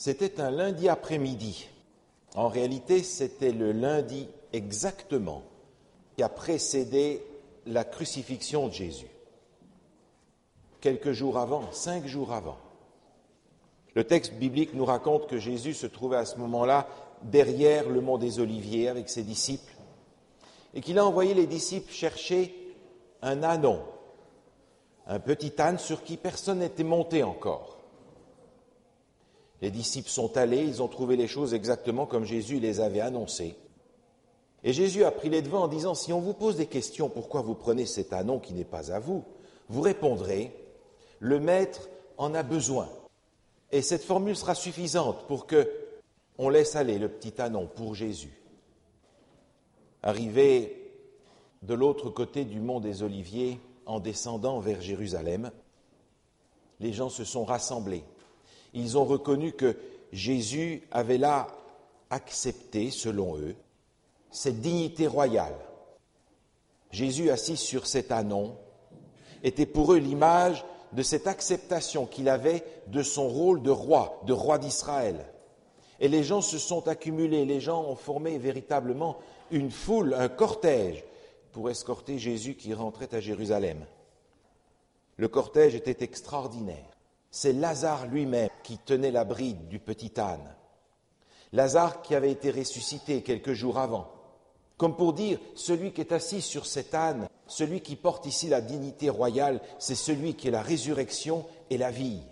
C'était un lundi après-midi. En réalité, c'était le lundi exactement qui a précédé la crucifixion de Jésus. Quelques jours avant, cinq jours avant. Le texte biblique nous raconte que Jésus se trouvait à ce moment-là derrière le mont des Oliviers avec ses disciples et qu'il a envoyé les disciples chercher un ânon, un petit âne sur qui personne n'était monté encore. Les disciples sont allés, ils ont trouvé les choses exactement comme Jésus les avait annoncées. Et Jésus a pris les devants en disant, si on vous pose des questions, pourquoi vous prenez cet ânon qui n'est pas à vous? Vous répondrez, le maître en a besoin. Et cette formule sera suffisante pour que on laisse aller le petit ânon pour Jésus. Arrivé de l'autre côté du mont des Oliviers, en descendant vers Jérusalem, les gens se sont rassemblés. Ils ont reconnu que Jésus avait là accepté, selon eux, cette dignité royale. Jésus assis sur cet ânon était pour eux l'image de cette acceptation qu'il avait de son rôle de roi, de roi d'Israël. Et les gens se sont accumulés, les gens ont formé véritablement une foule, un cortège, pour escorter Jésus qui rentrait à Jérusalem. Le cortège était extraordinaire. C'est Lazare lui-même qui tenait la bride du petit âne. Lazare qui avait été ressuscité quelques jours avant. Comme pour dire, celui qui est assis sur cet âne, celui qui porte ici la dignité royale, c'est celui qui est la résurrection et la vie.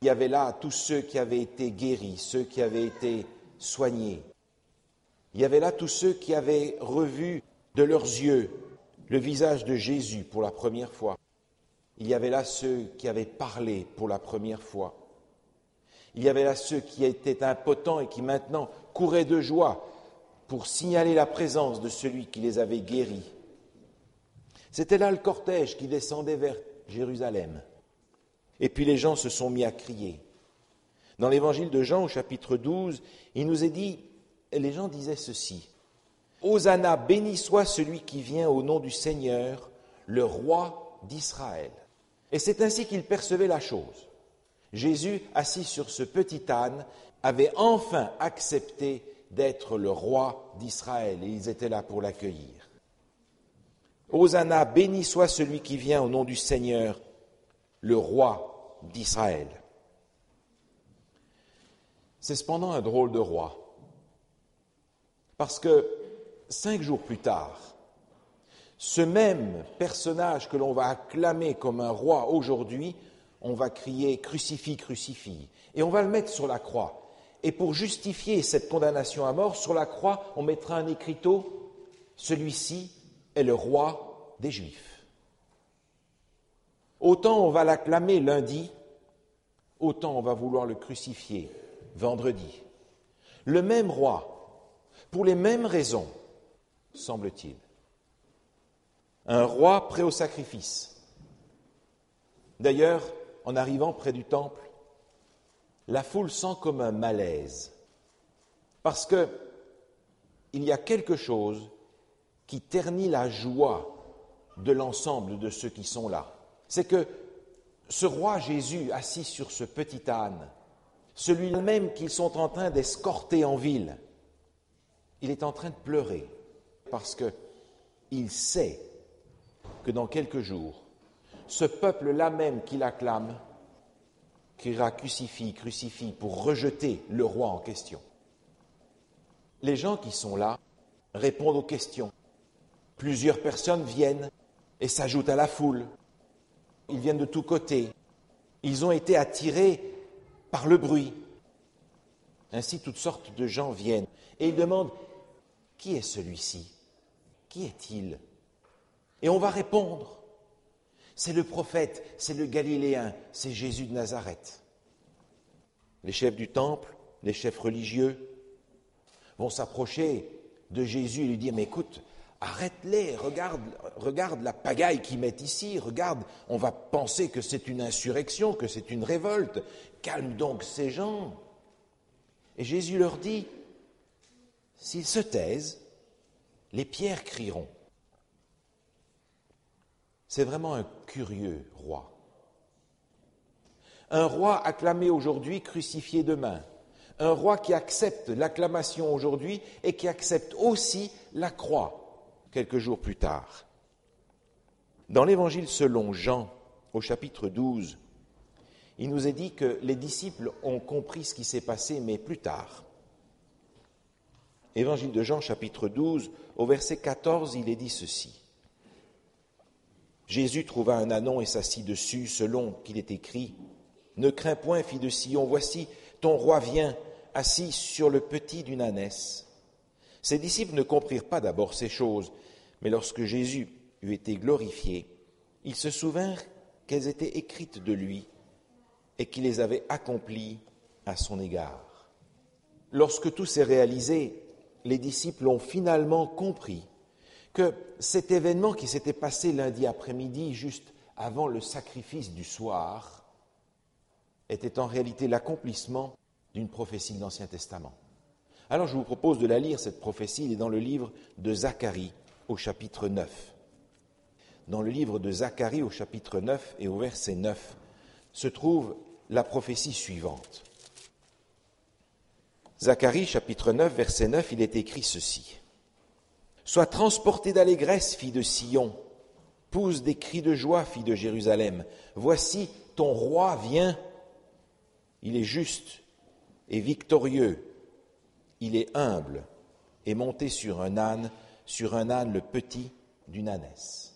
Il y avait là tous ceux qui avaient été guéris, ceux qui avaient été soignés. Il y avait là tous ceux qui avaient revu de leurs yeux le visage de Jésus pour la première fois. Il y avait là ceux qui avaient parlé pour la première fois. Il y avait là ceux qui étaient impotents et qui maintenant couraient de joie pour signaler la présence de celui qui les avait guéris. C'était là le cortège qui descendait vers Jérusalem. Et puis les gens se sont mis à crier. Dans l'évangile de Jean au chapitre 12, il nous est dit, les gens disaient ceci, Hosanna, béni soit celui qui vient au nom du Seigneur, le roi d'Israël. Et c'est ainsi qu'ils percevaient la chose. Jésus, assis sur ce petit âne, avait enfin accepté d'être le roi d'Israël et ils étaient là pour l'accueillir. Hosanna, béni soit celui qui vient au nom du Seigneur, le roi d'Israël. C'est cependant un drôle de roi, parce que cinq jours plus tard, ce même personnage que l'on va acclamer comme un roi aujourd'hui, on va crier crucifie, crucifie, et on va le mettre sur la croix. Et pour justifier cette condamnation à mort, sur la croix, on mettra un écriteau, celui-ci est le roi des Juifs. Autant on va l'acclamer lundi, autant on va vouloir le crucifier vendredi. Le même roi, pour les mêmes raisons, semble-t-il. Un roi prêt au sacrifice. D'ailleurs, en arrivant près du temple, la foule sent comme un malaise, parce que il y a quelque chose qui ternit la joie de l'ensemble de ceux qui sont là. C'est que ce roi Jésus assis sur ce petit âne, celui-même qu'ils sont en train d'escorter en ville, il est en train de pleurer parce que il sait que dans quelques jours, ce peuple-là même qui l'acclame criera crucifie, crucifie pour rejeter le roi en question. Les gens qui sont là répondent aux questions. Plusieurs personnes viennent et s'ajoutent à la foule. Ils viennent de tous côtés. Ils ont été attirés par le bruit. Ainsi, toutes sortes de gens viennent et ils demandent Qui est celui-ci? Qui est-il? Et on va répondre c'est le prophète, c'est le Galiléen, c'est Jésus de Nazareth. Les chefs du temple, les chefs religieux vont s'approcher de Jésus et lui dire, mais écoute, arrête-les, regarde, regarde la pagaille qu'ils mettent ici, regarde, on va penser que c'est une insurrection, que c'est une révolte, calme donc ces gens. Et Jésus leur dit, s'ils se taisent, les pierres crieront. C'est vraiment un curieux roi. Un roi acclamé aujourd'hui, crucifié demain. Un roi qui accepte l'acclamation aujourd'hui et qui accepte aussi la croix quelques jours plus tard. Dans l'évangile selon Jean, au chapitre 12, il nous est dit que les disciples ont compris ce qui s'est passé, mais plus tard. Évangile de Jean, chapitre 12, au verset 14, il est dit ceci. Jésus trouva un anon et s'assit dessus, selon qu'il est écrit. Ne crains point, fille de Sion, voici, ton roi vient, assis sur le petit d'une ânesse. Ses disciples ne comprirent pas d'abord ces choses, mais lorsque Jésus eut été glorifié, ils se souvinrent qu'elles étaient écrites de lui et qu'il les avait accomplies à son égard. Lorsque tout s'est réalisé, les disciples ont finalement compris que cet événement qui s'était passé lundi après-midi, juste avant le sacrifice du soir, était en réalité l'accomplissement d'une prophétie de l'Ancien Testament. Alors je vous propose de la lire, cette prophétie, elle est dans le livre de Zacharie au chapitre 9. Dans le livre de Zacharie au chapitre 9 et au verset 9 se trouve la prophétie suivante. Zacharie chapitre 9 verset 9, il est écrit ceci. Sois transporté d'allégresse, fille de Sion, pousse des cris de joie, fille de Jérusalem. Voici, ton roi vient, il est juste et victorieux, il est humble et monté sur un âne, sur un âne le petit d'une ânesse.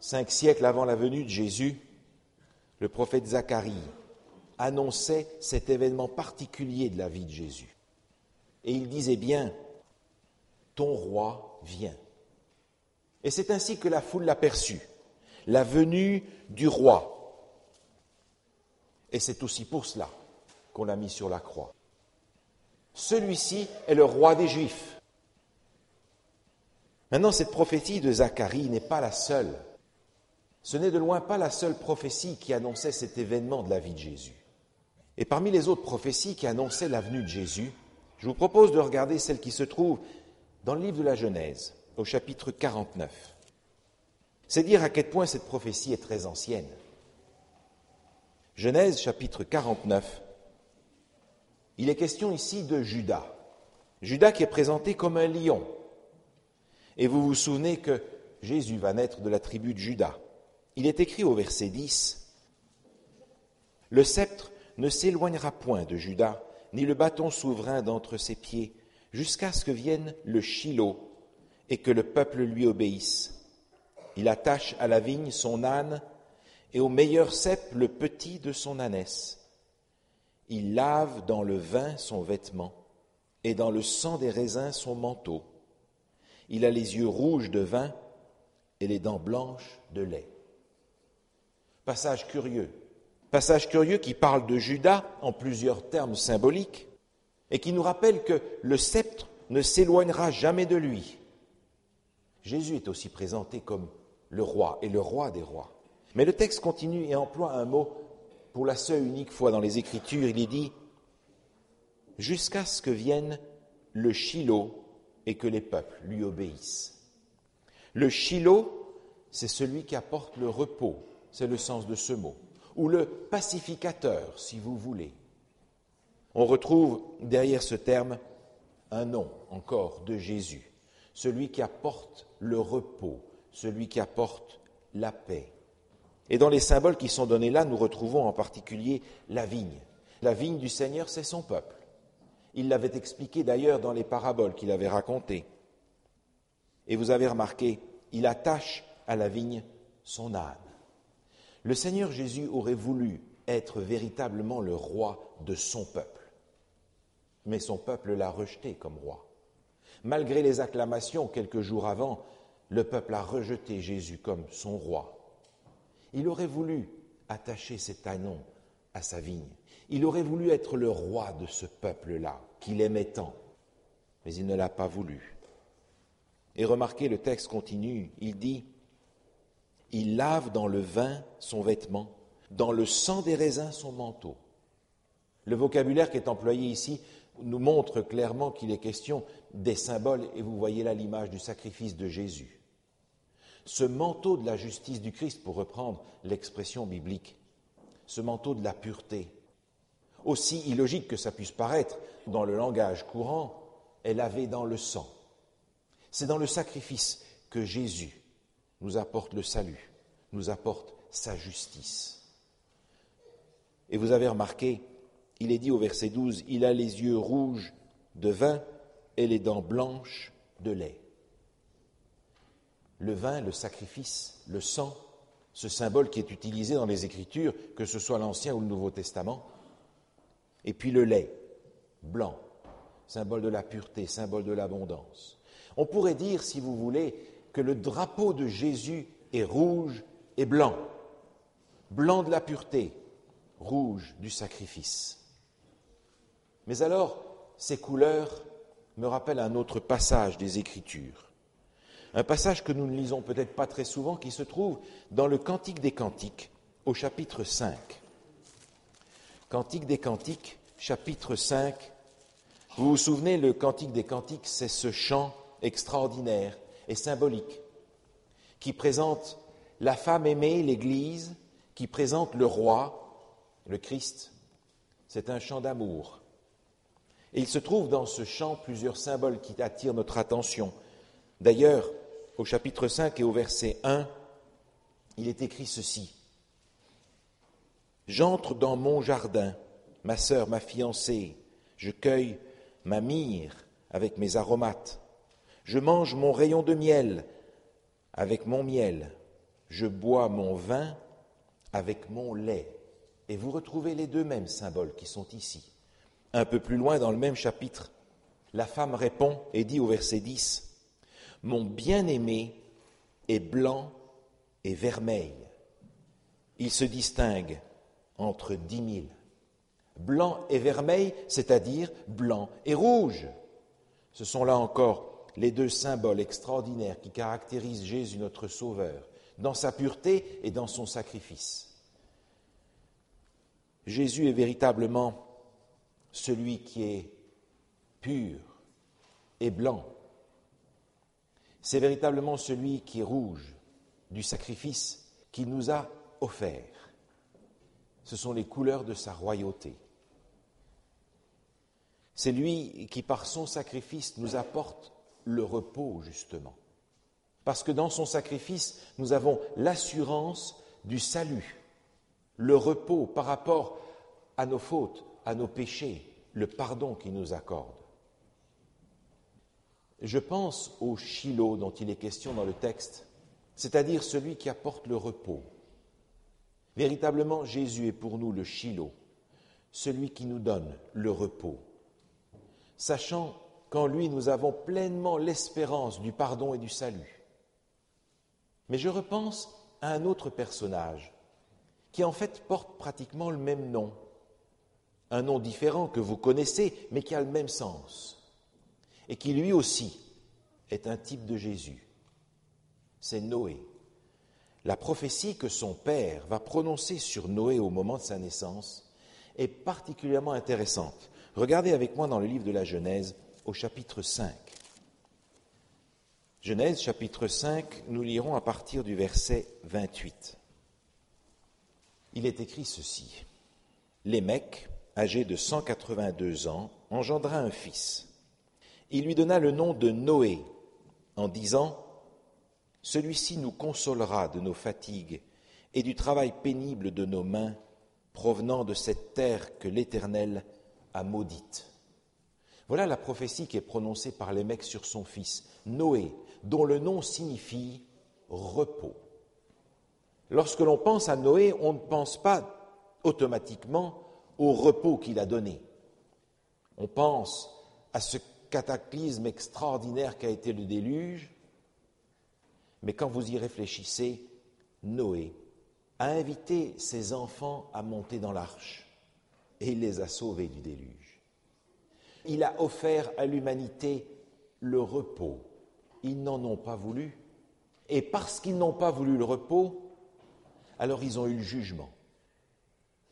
Cinq siècles avant la venue de Jésus, le prophète Zacharie annonçait cet événement particulier de la vie de Jésus. Et il disait bien, ton roi vient. Et c'est ainsi que la foule l'aperçut, la venue du roi. Et c'est aussi pour cela qu'on l'a mis sur la croix. Celui-ci est le roi des Juifs. Maintenant, cette prophétie de Zacharie n'est pas la seule. Ce n'est de loin pas la seule prophétie qui annonçait cet événement de la vie de Jésus. Et parmi les autres prophéties qui annonçaient la venue de Jésus, je vous propose de regarder celle qui se trouve dans le livre de la Genèse, au chapitre 49. C'est dire à quel point cette prophétie est très ancienne. Genèse chapitre 49, il est question ici de Judas. Judas qui est présenté comme un lion. Et vous vous souvenez que Jésus va naître de la tribu de Judas. Il est écrit au verset 10, Le sceptre ne s'éloignera point de Judas, ni le bâton souverain d'entre ses pieds, jusqu'à ce que vienne le Shiloh et que le peuple lui obéisse. Il attache à la vigne son âne et au meilleur cep le petit de son ânesse. Il lave dans le vin son vêtement et dans le sang des raisins son manteau. Il a les yeux rouges de vin et les dents blanches de lait. Passage curieux. Passage curieux qui parle de Judas en plusieurs termes symboliques et qui nous rappelle que le sceptre ne s'éloignera jamais de lui. Jésus est aussi présenté comme le roi et le roi des rois. Mais le texte continue et emploie un mot pour la seule unique fois dans les Écritures. Il est dit jusqu'à ce que vienne le Shiloh et que les peuples lui obéissent. Le Shiloh, c'est celui qui apporte le repos, c'est le sens de ce mot, ou le pacificateur, si vous voulez. On retrouve derrière ce terme un nom encore de Jésus, celui qui apporte le repos, celui qui apporte la paix. Et dans les symboles qui sont donnés là, nous retrouvons en particulier la vigne. La vigne du Seigneur, c'est son peuple. Il l'avait expliqué d'ailleurs dans les paraboles qu'il avait racontées. Et vous avez remarqué, il attache à la vigne son âne. Le Seigneur Jésus aurait voulu être véritablement le roi de son peuple mais son peuple l'a rejeté comme roi. Malgré les acclamations quelques jours avant, le peuple a rejeté Jésus comme son roi. Il aurait voulu attacher cet anon à sa vigne. Il aurait voulu être le roi de ce peuple-là, qu'il aimait tant, mais il ne l'a pas voulu. Et remarquez, le texte continue, il dit, il lave dans le vin son vêtement, dans le sang des raisins son manteau. Le vocabulaire qui est employé ici nous montre clairement qu'il est question des symboles, et vous voyez là l'image du sacrifice de Jésus. Ce manteau de la justice du Christ, pour reprendre l'expression biblique, ce manteau de la pureté. Aussi illogique que ça puisse paraître dans le langage courant, est lavé dans le sang. C'est dans le sacrifice que Jésus nous apporte le salut, nous apporte sa justice. Et vous avez remarqué, il est dit au verset 12, il a les yeux rouges de vin et les dents blanches de lait. Le vin, le sacrifice, le sang, ce symbole qui est utilisé dans les Écritures, que ce soit l'Ancien ou le Nouveau Testament, et puis le lait, blanc, symbole de la pureté, symbole de l'abondance. On pourrait dire, si vous voulez, que le drapeau de Jésus est rouge et blanc. Blanc de la pureté, rouge du sacrifice. Mais alors, ces couleurs me rappellent un autre passage des Écritures. Un passage que nous ne lisons peut-être pas très souvent, qui se trouve dans le Cantique des Cantiques, au chapitre 5. Cantique des Cantiques, chapitre 5. Vous vous souvenez, le Cantique des Cantiques, c'est ce chant extraordinaire et symbolique qui présente la femme aimée, l'Église, qui présente le roi, le Christ. C'est un chant d'amour. Et il se trouve dans ce chant plusieurs symboles qui attirent notre attention. D'ailleurs, au chapitre 5 et au verset 1, il est écrit ceci. J'entre dans mon jardin, ma sœur, ma fiancée, je cueille ma myrrhe avec mes aromates, je mange mon rayon de miel avec mon miel, je bois mon vin avec mon lait. Et vous retrouvez les deux mêmes symboles qui sont ici. Un peu plus loin dans le même chapitre, la femme répond et dit au verset 10, Mon bien-aimé est blanc et vermeil. Il se distingue entre dix mille. Blanc et vermeil, c'est-à-dire blanc et rouge. Ce sont là encore les deux symboles extraordinaires qui caractérisent Jésus notre Sauveur, dans sa pureté et dans son sacrifice. Jésus est véritablement celui qui est pur et blanc. C'est véritablement celui qui est rouge du sacrifice qu'il nous a offert. Ce sont les couleurs de sa royauté. C'est lui qui, par son sacrifice, nous apporte le repos, justement. Parce que dans son sacrifice, nous avons l'assurance du salut, le repos par rapport à nos fautes, à nos péchés, le pardon qu'il nous accorde. Je pense au Shiloh dont il est question dans le texte, c'est-à-dire celui qui apporte le repos. Véritablement, Jésus est pour nous le Shiloh, celui qui nous donne le repos, sachant qu'en lui nous avons pleinement l'espérance du pardon et du salut. Mais je repense à un autre personnage qui en fait porte pratiquement le même nom, un nom différent que vous connaissez, mais qui a le même sens, et qui lui aussi est un type de Jésus. C'est Noé. La prophétie que son père va prononcer sur Noé au moment de sa naissance est particulièrement intéressante. Regardez avec moi dans le livre de la Genèse au chapitre 5. Genèse chapitre 5, nous lirons à partir du verset 28. Il est écrit ceci. Lémec, âgé de 182 ans, engendra un fils. Il lui donna le nom de Noé, en disant, Celui-ci nous consolera de nos fatigues et du travail pénible de nos mains, provenant de cette terre que l'Éternel a maudite. Voilà la prophétie qui est prononcée par les mecs sur son fils, Noé, dont le nom signifie repos. Lorsque l'on pense à Noé, on ne pense pas automatiquement au repos qu'il a donné. On pense à ce cataclysme extraordinaire qu'a été le déluge, mais quand vous y réfléchissez, Noé a invité ses enfants à monter dans l'arche et il les a sauvés du déluge. Il a offert à l'humanité le repos. Ils n'en ont pas voulu. Et parce qu'ils n'ont pas voulu le repos, alors ils ont eu le jugement.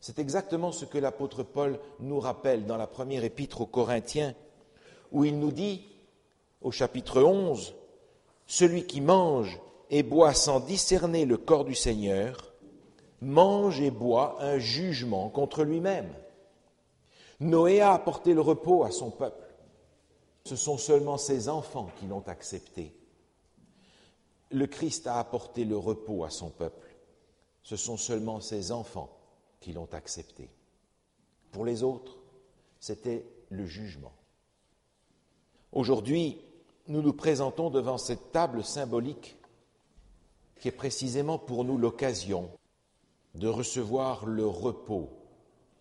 C'est exactement ce que l'apôtre Paul nous rappelle dans la première épître aux Corinthiens, où il nous dit, au chapitre 11, Celui qui mange et boit sans discerner le corps du Seigneur mange et boit un jugement contre lui-même. Noé a apporté le repos à son peuple. Ce sont seulement ses enfants qui l'ont accepté. Le Christ a apporté le repos à son peuple. Ce sont seulement ses enfants qui l'ont accepté. Pour les autres, c'était le jugement. Aujourd'hui, nous nous présentons devant cette table symbolique qui est précisément pour nous l'occasion de recevoir le repos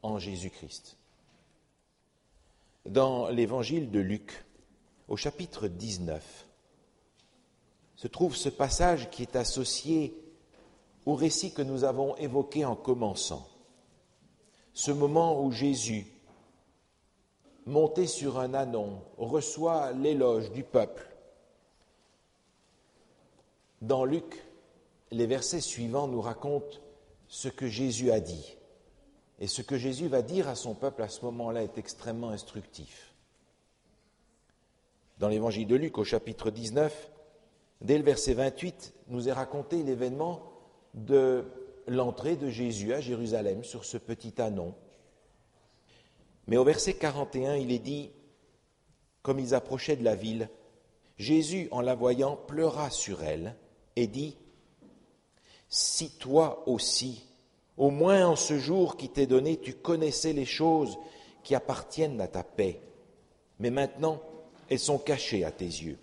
en Jésus-Christ. Dans l'évangile de Luc, au chapitre 19, se trouve ce passage qui est associé au récit que nous avons évoqué en commençant. Ce moment où Jésus, monté sur un anon, reçoit l'éloge du peuple. Dans Luc, les versets suivants nous racontent ce que Jésus a dit. Et ce que Jésus va dire à son peuple à ce moment-là est extrêmement instructif. Dans l'évangile de Luc, au chapitre 19, dès le verset 28, nous est raconté l'événement de l'entrée de Jésus à Jérusalem sur ce petit anon. Mais au verset 41, il est dit, comme ils approchaient de la ville, Jésus, en la voyant, pleura sur elle et dit, si toi aussi, au moins en ce jour qui t'est donné, tu connaissais les choses qui appartiennent à ta paix, mais maintenant elles sont cachées à tes yeux.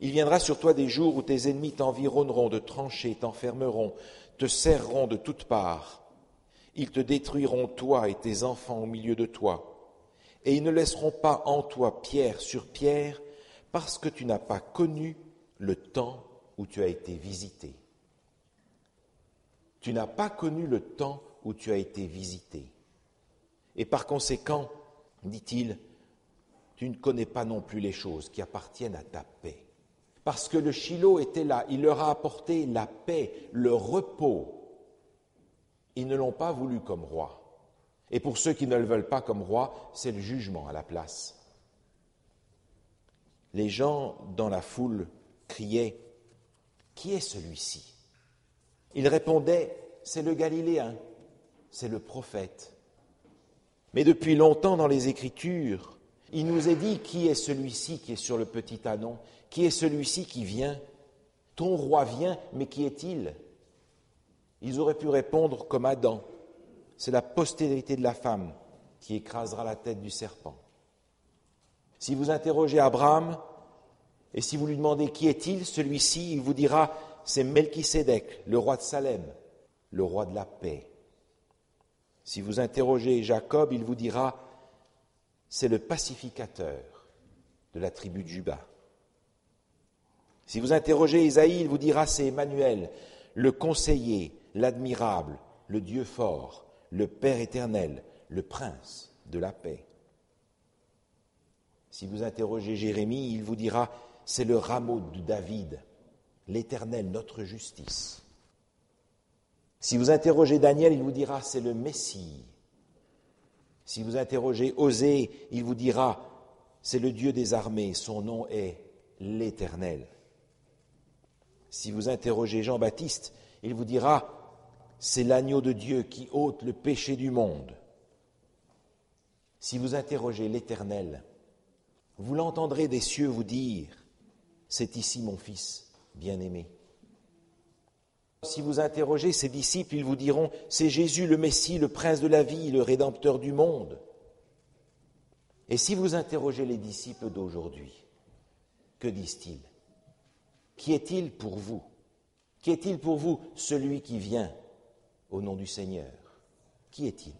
Il viendra sur toi des jours où tes ennemis t'environneront de tranchées, t'enfermeront, te serreront de toutes parts. Ils te détruiront, toi et tes enfants au milieu de toi, et ils ne laisseront pas en toi pierre sur pierre, parce que tu n'as pas connu le temps où tu as été visité. Tu n'as pas connu le temps où tu as été visité. Et par conséquent, dit-il, tu ne connais pas non plus les choses qui appartiennent à ta paix. Parce que le Shiloh était là, il leur a apporté la paix, le repos. Ils ne l'ont pas voulu comme roi. Et pour ceux qui ne le veulent pas comme roi, c'est le jugement à la place. Les gens dans la foule criaient, Qui est celui-ci? Il répondait, c'est le Galiléen, c'est le prophète. Mais depuis longtemps dans les Écritures, il nous est dit qui est celui-ci qui est sur le petit anon, qui est celui-ci qui vient. Ton roi vient, mais qui est-il? Ils auraient pu répondre comme Adam, c'est la postérité de la femme qui écrasera la tête du serpent. Si vous interrogez Abraham, et si vous lui demandez qui est-il, celui-ci, il vous dira c'est Melchisédek, le roi de Salem, le roi de la paix. Si vous interrogez Jacob, il vous dira c'est le pacificateur de la tribu de Juda. Si vous interrogez Isaïe, il vous dira c'est Emmanuel, le conseiller, l'admirable, le Dieu fort, le Père éternel, le prince de la paix. Si vous interrogez Jérémie, il vous dira c'est le rameau de David, l'Éternel, notre justice. Si vous interrogez Daniel, il vous dira c'est le Messie. Si vous interrogez Osée, il vous dira c'est le Dieu des armées, son nom est l'Éternel. Si vous interrogez Jean-Baptiste, il vous dira c'est l'agneau de Dieu qui ôte le péché du monde. Si vous interrogez l'Éternel, vous l'entendrez des cieux vous dire c'est ici mon fils bien-aimé. Si vous interrogez ses disciples, ils vous diront, c'est Jésus le Messie, le prince de la vie, le rédempteur du monde. Et si vous interrogez les disciples d'aujourd'hui, que disent-ils? Qui est-il pour vous? Qui est-il pour vous celui qui vient au nom du Seigneur? Qui est-il?